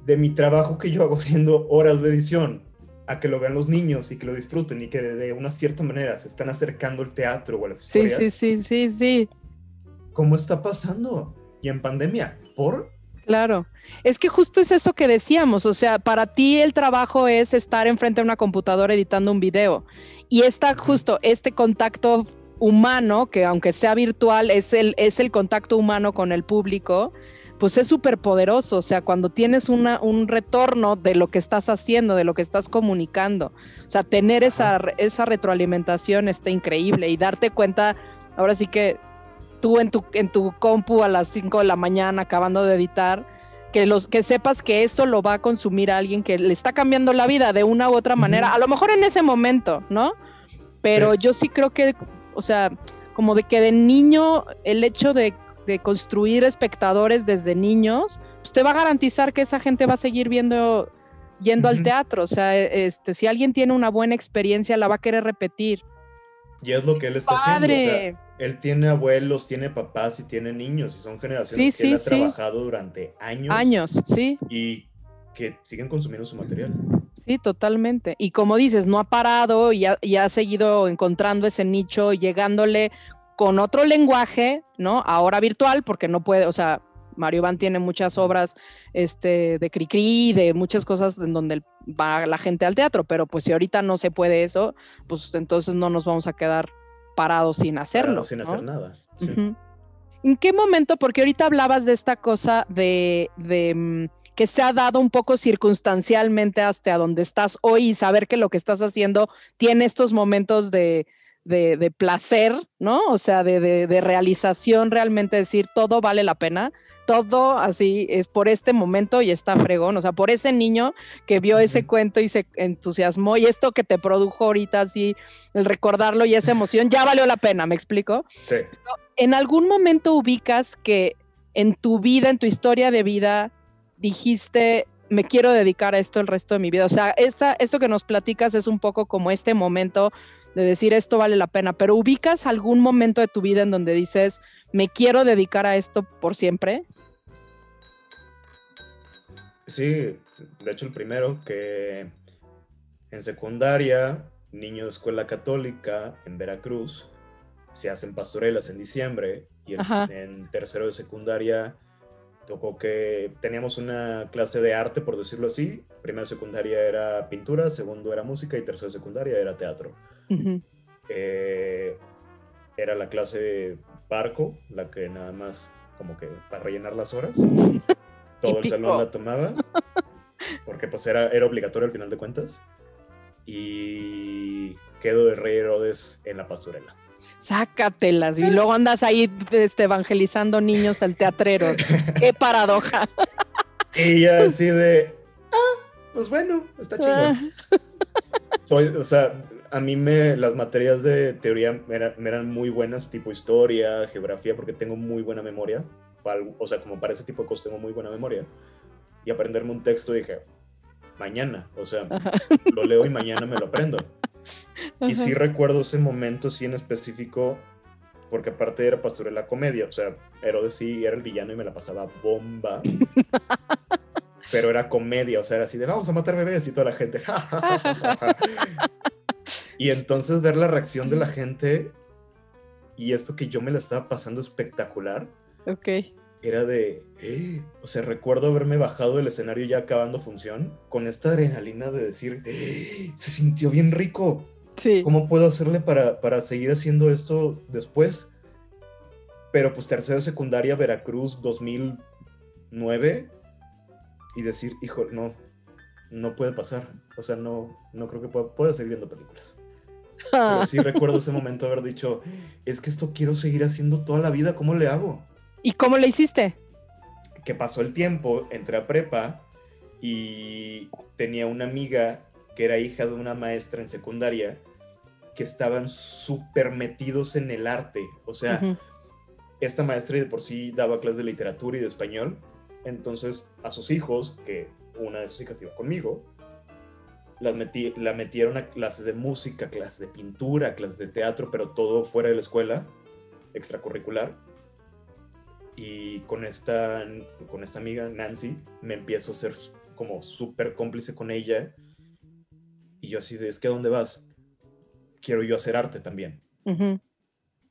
De mi trabajo que yo hago haciendo horas de edición a que lo vean los niños y que lo disfruten y que de, de una cierta manera se están acercando al teatro o a las Sí, historias. sí, sí, sí, sí. ¿Cómo está pasando? Y en pandemia, ¿por? Claro. Es que justo es eso que decíamos, o sea, para ti el trabajo es estar enfrente de una computadora editando un video y está justo este contacto humano, que aunque sea virtual, es el, es el contacto humano con el público, pues es súper poderoso, o sea, cuando tienes una, un retorno de lo que estás haciendo, de lo que estás comunicando, o sea, tener esa, esa retroalimentación está increíble y darte cuenta, ahora sí que tú en tu, en tu compu a las 5 de la mañana acabando de editar, que, los, que sepas que eso lo va a consumir a alguien que le está cambiando la vida de una u otra manera, a lo mejor en ese momento, ¿no? Pero Sí. yo sí creo que, o sea, como de que de niño el hecho de, de construir espectadores desde niños, pues te va a garantizar que esa gente va a seguir viendo, yendo al teatro. O sea, este, si alguien tiene una buena experiencia, la va a querer repetir. Y es lo que él está haciendo. O sea, él tiene abuelos, tiene papás y tiene niños y son generaciones Sí, que él sí, ha sí. trabajado durante años, Años, sí. y que siguen consumiendo su material. Sí, totalmente. Y como dices, no ha parado y ha, y ha seguido encontrando ese nicho, llegándole con otro lenguaje, ¿no? Ahora virtual, porque no puede, o sea, Mario Van tiene muchas obras este, de Cricri, de muchas cosas en donde va la gente al teatro, pero pues si ahorita no se puede eso, pues entonces no nos vamos a quedar parados sin hacerlo. Parado sin ¿no? hacer nada. Sí. ¿En qué momento? Porque ahorita hablabas de esta cosa de, de, mm, que se ha dado un poco circunstancialmente hasta donde estás hoy y saber que lo que estás haciendo tiene estos momentos de, de- de placer, ¿no? O sea, de, de- de realización, realmente decir todo vale la pena. Todo así es por este momento y está fregón, o sea, por ese niño que vio ese cuento y se entusiasmó y esto que te produjo ahorita así, el recordarlo y esa emoción, ya valió la pena, ¿me explico? Sí. ¿En algún momento ubicas que en tu vida, en tu historia de vida, dijiste, me quiero dedicar a esto el resto de mi vida? O sea, esta, esto que nos platicas es un poco como este momento de decir esto vale la pena, pero ubicas algún momento de tu vida en donde dices, me quiero dedicar a esto por siempre? Sí, de hecho el primero que en secundaria, niño de escuela católica en Veracruz, se hacen pastorelas en diciembre y en, tercero de secundaria tocó que teníamos una clase de arte, por decirlo así. Primero de secundaria era pintura, segundo era música y tercero de secundaria era teatro. Eh, era la clase barco, la que nada más como que para rellenar las horas. Todo el salón la tomaba, porque pues era, era obligatorio al final de cuentas. Y quedo de rey Herodes en la pastorela. Sácatelas y luego andas ahí este, evangelizando niños al teatreros. Qué paradoja. Y ya así de, ah, pues bueno, está chingón. Ah, Soy, o sea, a mí me, las materias de teoría me eran, me eran muy buenas, tipo historia, geografía, porque tengo muy buena memoria. para O sea, como para ese tipo de cosas tengo muy buena memoria. Y aprenderme un texto dije, mañana, o sea, Ajá. lo leo y mañana me lo aprendo. Y sí recuerdo ese momento, sí en específico, porque aparte era pastorela comedia, o sea, Herodes sí era el villano y me la pasaba bomba. Pero era comedia, o sea, era así de vamos a matar bebés y toda la gente. y entonces ver la reacción de la gente y esto que yo me la estaba pasando espectacular, Ok. era de, "Eh", o sea, recuerdo haberme bajado del escenario ya acabando función con esta adrenalina de decir, "Eh, se sintió bien rico. Sí. ¿Cómo puedo hacerle para, para seguir haciendo esto después? Pero pues tercero secundaria, Veracruz 2009 y decir, hijo, no, no puede pasar. O sea, no, no creo que pueda, pueda seguir viendo películas. Pero sí recuerdo ese momento haber dicho, es que esto quiero seguir haciendo toda la vida, ¿cómo le hago? ¿Y cómo le hiciste? que pasó el tiempo, entré a prepa y tenía una amiga que era hija de una maestra en secundaria que estaban súper metidos en el arte. O sea, esta maestra de por sí daba clases de literatura y de español. Entonces, a sus hijos, que una de sus hijas iba conmigo, las metí, la metieron a clases de música, clases de pintura, clases de teatro, pero todo fuera de la escuela, extracurricular. Y con esta, con esta amiga, Nancy, me empiezo a ser como súper cómplice con ella. Y yo así de, es que ¿a dónde vas? Quiero yo hacer arte también.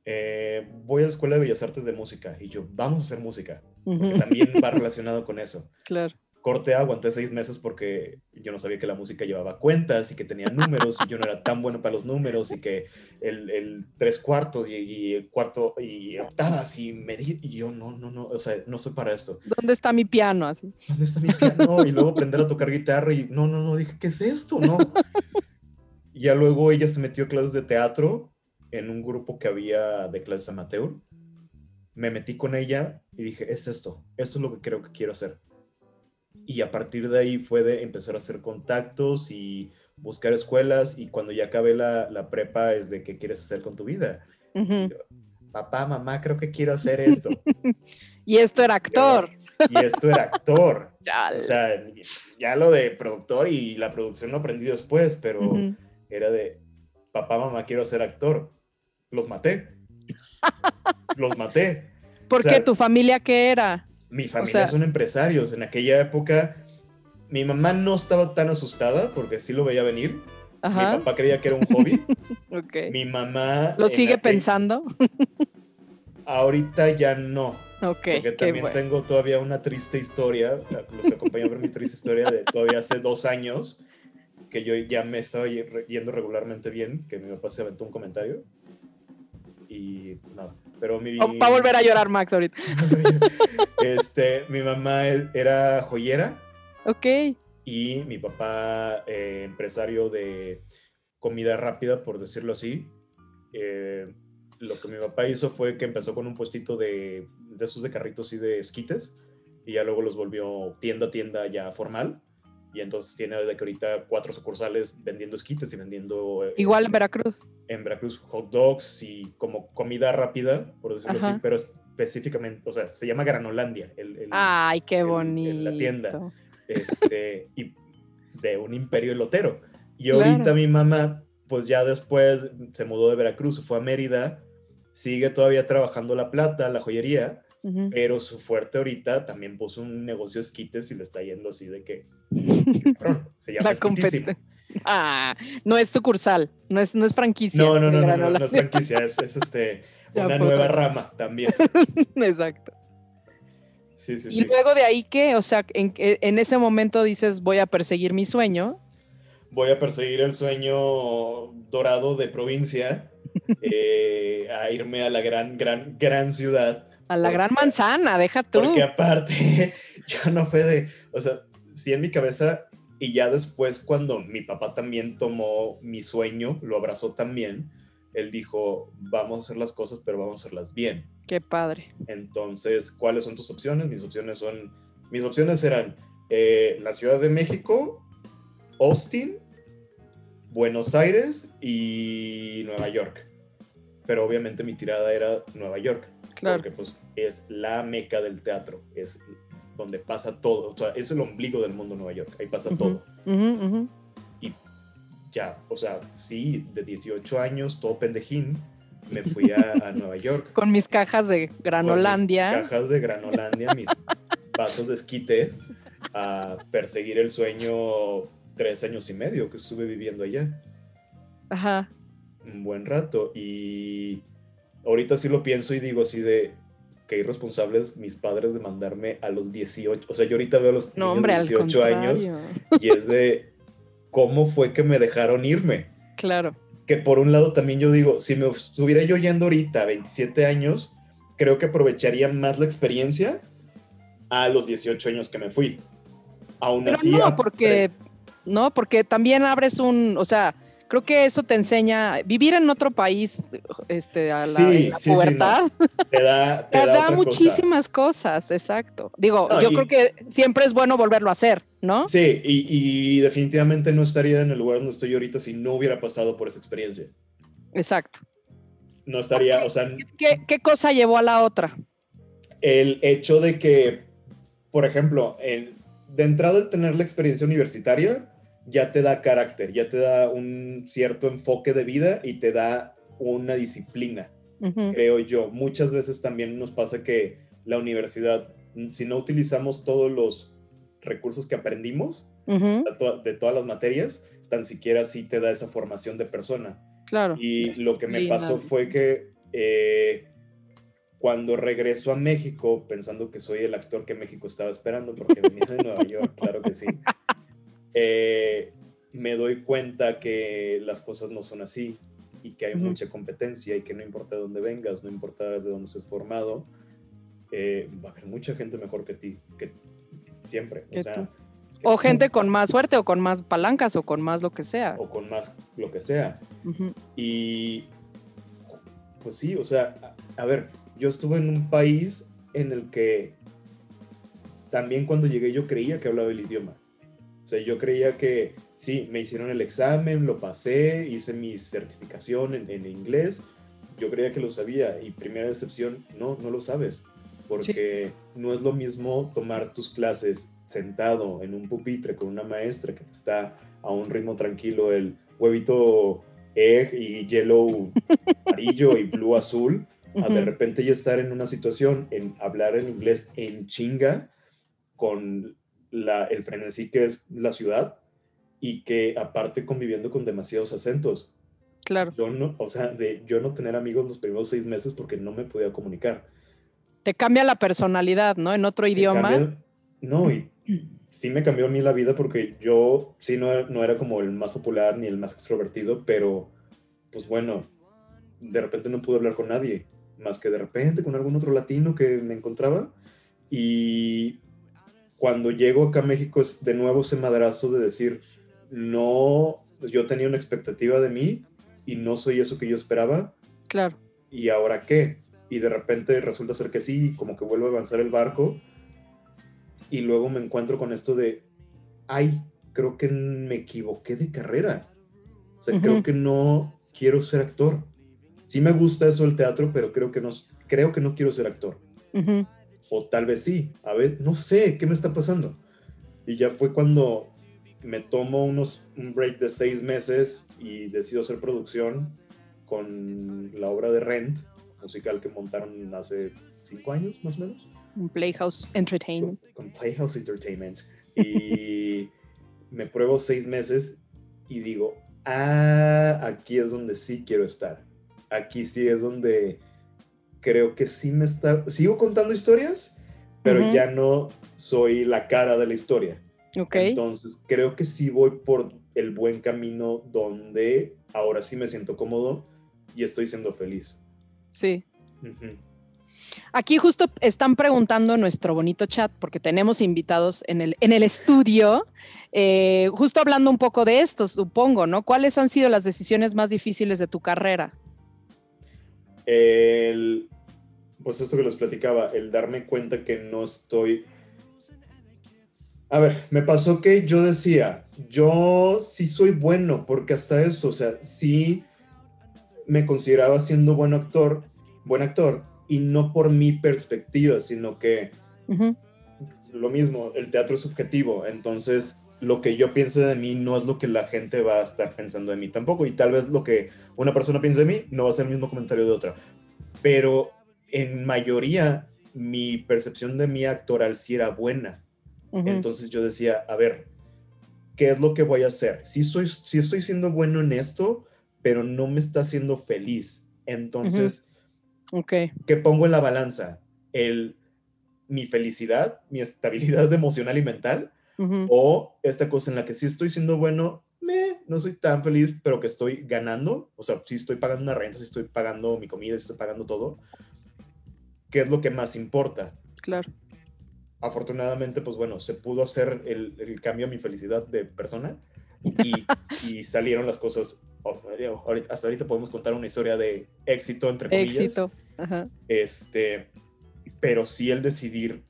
Eh, voy a la Escuela de Bellas Artes de Música. Y yo, vamos a hacer música. Porque también va relacionado con eso. Claro. Corte, aguanté seis meses porque yo no sabía que la música llevaba cuentas y que tenía números y yo no era tan bueno para los números y que el, el tres cuartos y, y el cuarto y octavas y medir y yo no, no, no, o sea, no soy para esto. ¿Dónde está mi piano? Así. ¿Dónde está mi piano? Y luego aprender a tocar guitarra y no, no, no, dije, ¿qué es esto? No. Y ya luego ella se metió a clases de teatro en un grupo que había de clases amateur. Me metí con ella y dije, es esto, esto es lo que creo que quiero hacer. Y a partir de ahí fue de empezar a hacer contactos y buscar escuelas y cuando ya acabé la, la prepa es de qué quieres hacer con tu vida. Papá, mamá, creo que quiero hacer esto. Y esto era actor. Y esto era actor. O sea, ya lo de productor y la producción lo aprendí después, pero era de, papá, mamá, quiero ser actor. Los maté. Los maté. ¿Por o sea, qué? ¿Tu familia qué era? Mi familia sea- son empresarios. En aquella época, mi mamá no estaba tan asustada porque sí lo veía venir. Mi Ajá. papá creía que era un hobby. Ok. Mi mamá... ¿Lo sigue aquel- pensando? Ahorita ya no. Ok, Porque también bueno. tengo todavía una triste historia, los acompaño a ver mi triste historia de todavía hace dos años, que yo ya me estaba yendo regularmente bien, que mi papá se aventó un comentario y nada. Pero mi... Va va a volver a llorar Max ahorita. este, mi mamá era joyera Ok. y mi papá eh, empresario de comida rápida, por decirlo así. Eh, lo que mi papá hizo fue que empezó con un puestito de, de esos de carritos y de esquites y ya luego los volvió tienda a tienda ya formal. Y entonces tiene desde que ahorita cuatro sucursales vendiendo esquites y vendiendo... eh, Igual en Veracruz. en Veracruz hot dogs y como comida rápida, por decirlo Ajá. así, pero específicamente, o sea, se llama Granolandia, el, el- Ay, qué bonito. en la tienda. este, y de un imperio elotero. Y Claro. ahorita mi mamá, pues ya después se mudó de Veracruz, fue a Mérida, sigue todavía trabajando la plata, la joyería, Pero su fuerte ahorita también puso un negocio de esquites y le está yendo así de que, cabrón, se llama La esquitísimo. Ah, no es sucursal, no es, no es franquicia. No, no, no, no, no, no es franquicia, es, es este, una nueva rama también. Exacto. Sí, sí, Y sí. luego de ahí que, o sea, en, en ese momento dices, voy a perseguir mi sueño. Voy a perseguir el sueño dorado de provincia, eh, a irme a la gran, gran, gran ciudad. A la gran manzana, deja tú. Porque aparte, yo no fue de, o sea, sí en mi cabeza, y ya después cuando mi papá también tomó mi sueño, lo abrazó también, él dijo, vamos a hacer las cosas, pero vamos a hacerlas bien. Qué padre. Entonces, ¿cuáles son tus opciones? Mis opciones son, mis opciones eran eh, la Ciudad de México, Austin, Buenos Aires y Nueva York. Pero obviamente mi tirada era Nueva York. Claro. Porque pues es la meca del teatro, es donde pasa todo, o sea, es el ombligo del mundo Nueva York, ahí pasa Ujú. todo. Ujú, ujú. Y ya, o sea, sí, de 18 años, todo pendejín, me fui a, a Nueva York. Con mis cajas de con mis granolandia. Cajas de granolandia, mis vasos de esquites, a perseguir el sueño tres años y medio que estuve viviendo allá. Ajá. un buen rato y ahorita sí lo pienso y digo así de que irresponsables mis padres de mandarme a los 18, o sea, yo ahorita veo a los No, niños hombre, de al 18 años y es de cómo fue que me dejaron irme. Claro. Que por un lado también yo digo, si me estuviera yo yendo ahorita a 27 años, creo que aprovecharía más la experiencia a los 18 años que me fui. Aún Pero así, no, porque, no, porque también abres un, o sea, creo que eso te enseña, vivir en otro país, este, a la, Sí, en la sí, sí, no. pubertad, te da, te te da da otra cosa. muchísimas cosas, exacto. Digo, No, yo y- creo que siempre es bueno volverlo a hacer, ¿no? Sí, y, y definitivamente no estaría en el lugar donde estoy ahorita si no hubiera pasado por esa experiencia. Exacto. No estaría, o sea, ¿Qué, qué cosa llevó a la otra? el hecho de que, por ejemplo, en- de entrada el tener la experiencia universitaria ya te da carácter, ya te da un cierto enfoque de vida y te da una disciplina, creo yo. Muchas veces también nos pasa que la universidad, si no utilizamos todos los recursos que aprendimos de to- de todas las materias, tan siquiera sí te da esa formación de persona. claro. Y lo que me pasó fue que eh, cuando regreso a México, pensando que soy el actor que México estaba esperando, porque venía de Nueva York, claro que sí, eh, me doy cuenta que las cosas no son así y que hay Ujú. mucha competencia y que no importa de dónde vengas, no importa de dónde estés formado, eh, va a haber mucha gente mejor que ti, que siempre. O sea, O gente con más suerte o con más palancas o con más lo que sea. o con más lo que sea. Ujú, Y pues sí, o sea, a, a ver, yo estuve en un país en el que también cuando llegué yo creía que hablaba el idioma. Sea, yo creía que sí, me hicieron el examen, lo pasé, hice mi certificación en, en inglés, yo creía que lo sabía y primera decepción, no, no lo sabes, porque no es lo mismo tomar tus clases sentado en un pupitre con una maestra que te está a un ritmo tranquilo, el huevito egg y yellow amarillo y blue azul, a de repente ya estar en una situación en hablar en inglés en chinga con la, el frenesí que es la ciudad y que aparte conviviendo con demasiados acentos. Claro. Yo no, o sea, de yo no tener amigos los primeros seis meses porque no me podía comunicar. Te cambia la personalidad, ¿no? En otro idioma. cambia- no, y sí me cambió a mí la vida porque yo sí no era, no era como el más popular ni el más extrovertido, pero pues bueno, de repente no pude hablar con nadie, más que de repente con algún otro latino que me encontraba. Y cuando llego acá a México es de nuevo ese madrazo de decir, no, yo tenía una expectativa de mí y no soy eso que yo esperaba, Claro. ¿y ahora qué? Y de repente resulta ser que sí, como que vuelve a avanzar el barco. Y luego me encuentro con esto de, ay, creo que me equivoqué de carrera. O sea, Ujú. creo que no quiero ser actor. Sí me gusta eso del teatro, pero creo que no, creo que no quiero ser actor. Ujú. O tal vez sí. A ver, no sé, ¿qué me está pasando? Y ya fue cuando me tomo unos, un break de seis meses y decido hacer producción con la obra de Rent, musical que montaron hace cinco años más o menos, Playhouse Entertainment. con Playhouse Entertainment. Y me pruebo seis meses y digo, ah, aquí es donde sí quiero estar. Aquí sí es donde creo que sí me está... Sigo contando historias, pero ya no soy la cara de la historia. Ok. Entonces, creo que sí voy por el buen camino donde ahora sí me siento cómodo y estoy siendo feliz. Sí. Aquí justo están preguntando en nuestro bonito chat, porque tenemos invitados en el, en el estudio, eh, justo hablando un poco de esto, supongo, ¿no? ¿Cuáles han sido las decisiones más difíciles de tu carrera? El, pues esto que les platicaba, el darme cuenta que no estoy. A ver, me pasó que yo decía, yo sí soy bueno, porque hasta eso, o sea, sí me consideraba siendo buen actor, buen actor, y no por mi perspectiva, sino que lo mismo, el teatro es subjetivo, entonces lo que yo piense de mí no es lo que la gente va a estar pensando de mí tampoco, y tal vez lo que una persona piense de mí no va a ser el mismo comentario de otra, pero en mayoría mi percepción de mi actoral sí era buena, entonces yo decía, a ver, ¿qué es lo que voy a hacer? Si, soy, si estoy siendo bueno en esto, pero no me está haciendo feliz, entonces, ¿qué pongo en la balanza? El mi felicidad, mi estabilidad emocional y mental, o esta cosa en la que sí estoy siendo bueno, me, no soy tan feliz, pero que estoy ganando, o sea, si estoy pagando una renta, si estoy pagando mi comida, si estoy pagando todo, ¿qué es lo que más importa? Claro. Afortunadamente, pues bueno, se pudo hacer el, cambio a mi felicidad de persona y, y salieron las cosas. Oh, hasta ahorita podemos contar una historia de éxito, entre comillas. Éxito. Ajá. Este, pero sí el decidir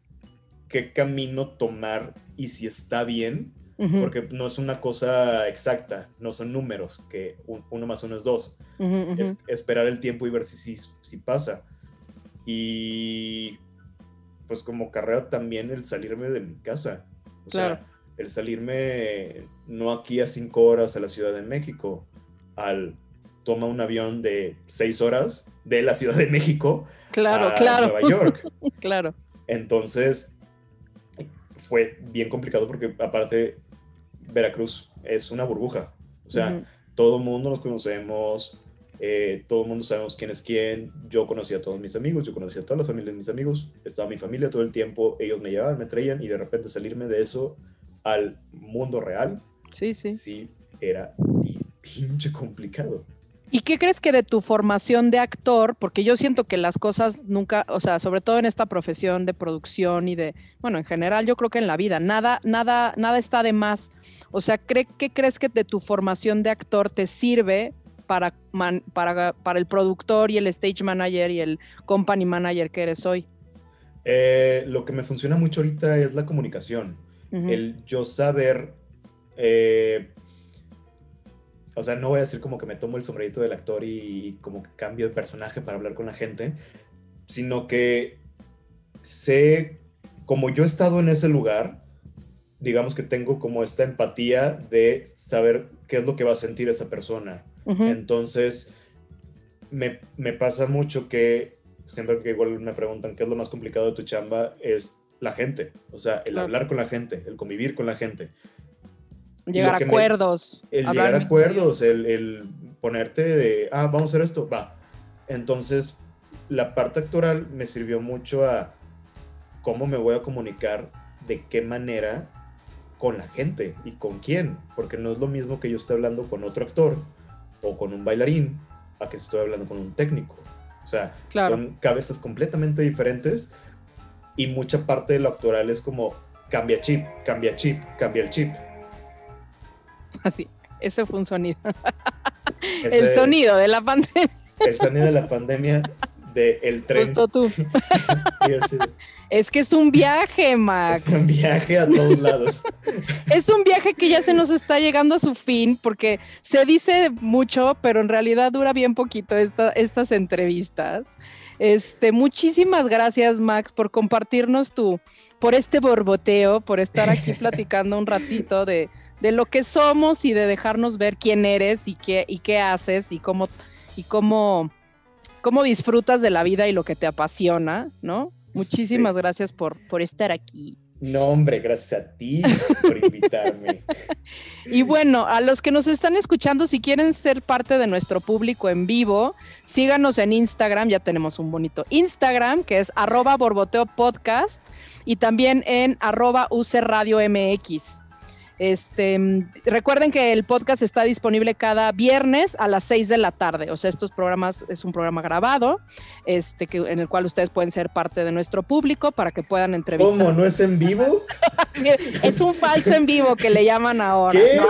qué camino tomar y si está bien, porque no es una cosa exacta, no son números, que uno más uno es dos. es esperar el tiempo y ver si, si, si pasa. Y pues como carrera también el salirme de mi casa. O sea, el salirme no aquí a cinco horas a la Ciudad de México, al toma un avión de seis horas de la Ciudad de México claro, a claro. Nueva York. claro. Entonces, fue bien complicado porque aparte Veracruz es una burbuja. O sea, todo el mundo nos conocemos, eh, todo el mundo sabemos quién es quién. Yo conocía a todos mis amigos, yo conocía a todas las familias de mis amigos, estaba mi familia todo el tiempo, ellos me llevaban, me traían y de repente salirme de eso al mundo real. Sí, sí. Sí, era pinche complicado. ¿Y qué crees que de tu formación de actor, porque yo siento que las cosas nunca, o sea, sobre todo en esta profesión de producción y de, bueno, en general yo creo que en la vida, nada, nada, nada está de más. O sea, ¿qué, crees que de tu formación de actor te sirve para, para, para el productor y el stage manager y el company manager que eres hoy? Eh, lo que me funciona mucho ahorita es la comunicación. El yo saber eh, o sea, no voy a decir como que me tomo el sombrerito del actor y, como que cambio de personaje para hablar con la gente, sino que sé, como yo he estado en ese lugar, digamos que tengo como esta empatía de saber qué es lo que va a sentir esa persona. Entonces, me, me, pasa mucho que siempre que igual me preguntan qué es lo más complicado de tu chamba, es la gente, o sea, el hablar con la gente, el convivir con la gente. Llegar a acuerdos. el llegar a acuerdos, el, ponerte de, ah, vamos a hacer esto, va. Entonces, la parte actoral me sirvió mucho a cómo me voy a comunicar, de qué manera con la gente y con quién, porque no es lo mismo que yo esté hablando con otro actor o con un bailarín a que estoy hablando con un técnico. O sea, son cabezas completamente diferentes y mucha parte de lo actoral es como cambia chip, cambia chip, cambia el chip. Así, ese fue un sonido. el sonido de la pandemia. El sonido de la pandemia del el tren. Justo tú. es que es un viaje, Max. Es un viaje a todos lados. es un viaje que ya se nos está llegando a su fin, porque se dice mucho, pero en realidad dura bien poquito estas entrevistas. Este, muchísimas gracias, Max, por compartirnos tu, por este borboteo, por estar aquí platicando un ratito de, de lo que somos y de dejarnos ver quién eres y qué, y qué haces y cómo, y cómo, cómo disfrutas de la vida y lo que te apasiona, ¿no? Muchísimas gracias por, por estar aquí. No, hombre, gracias a ti por invitarme. y bueno, a los que nos están escuchando, si quieren ser parte de nuestro público en vivo, síganos en Instagram, ya tenemos un bonito Instagram que es arroba borboteo podcast y también en arroba UC Radio MX. Este, recuerden que el podcast está disponible cada viernes a las 6 de la tarde. O sea, estos programas es un programa grabado, este, que, en el cual ustedes pueden ser parte de nuestro público para que puedan entrevistar. ¿Cómo? ¿No es en vivo? es un falso en vivo que le llaman ahora. ¿Qué?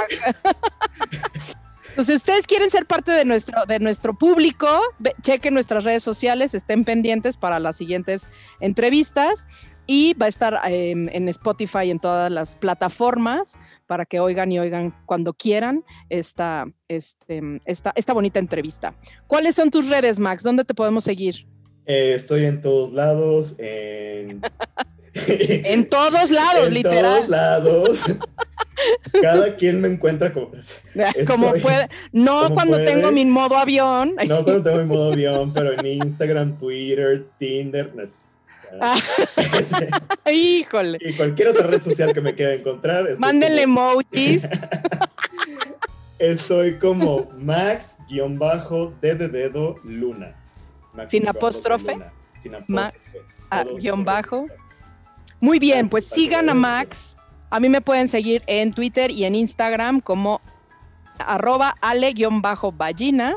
Pues si ustedes quieren ser parte de nuestro, de nuestro público, chequen nuestras redes sociales, estén pendientes para las siguientes entrevistas. Y va a estar em, en Spotify en todas las plataformas para que oigan y oigan cuando quieran esta, este, esta, esta bonita entrevista. ¿Cuáles son tus redes, Max? ¿Dónde te podemos seguir? Eh, estoy en todos lados, en... en todos lados, en literal. todos lados. Cada quien me encuentra como... como puede. No como cuando puede. tengo mi modo avión. No cuando tengo mi modo avión, pero en Instagram, Twitter, Tinder, no es-. Híjole. y cualquier otra red social que me quiera encontrar. Mándenle como- emojis. Estoy como Max-D de dedo Luna. Max Sin guion bajo apóstrofe. Luna. Sin Max, apóstrofe. ah, Todo- guion bajo. Muy bien, Max, pues sigan a. Max. A mí me pueden seguir en Twitter y en Instagram como arroba ale-ballina.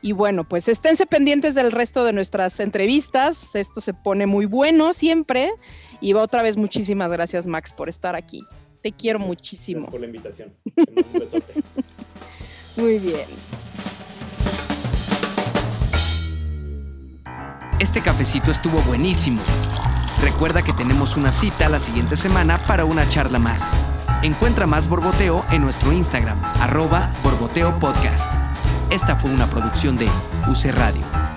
Y bueno, pues esténse pendientes del resto de nuestras entrevistas. Esto se pone muy bueno siempre. Y otra vez muchísimas gracias, Max, por estar aquí. Te quiero Gracias muchísimo. por la invitación. Un besote. Muy bien. Este cafecito estuvo buenísimo. Recuerda que tenemos una cita la siguiente semana para una charla más. Encuentra más Borboteo en nuestro Instagram, arroba Borboteo Podcast. Esta fue una producción de UC Radio.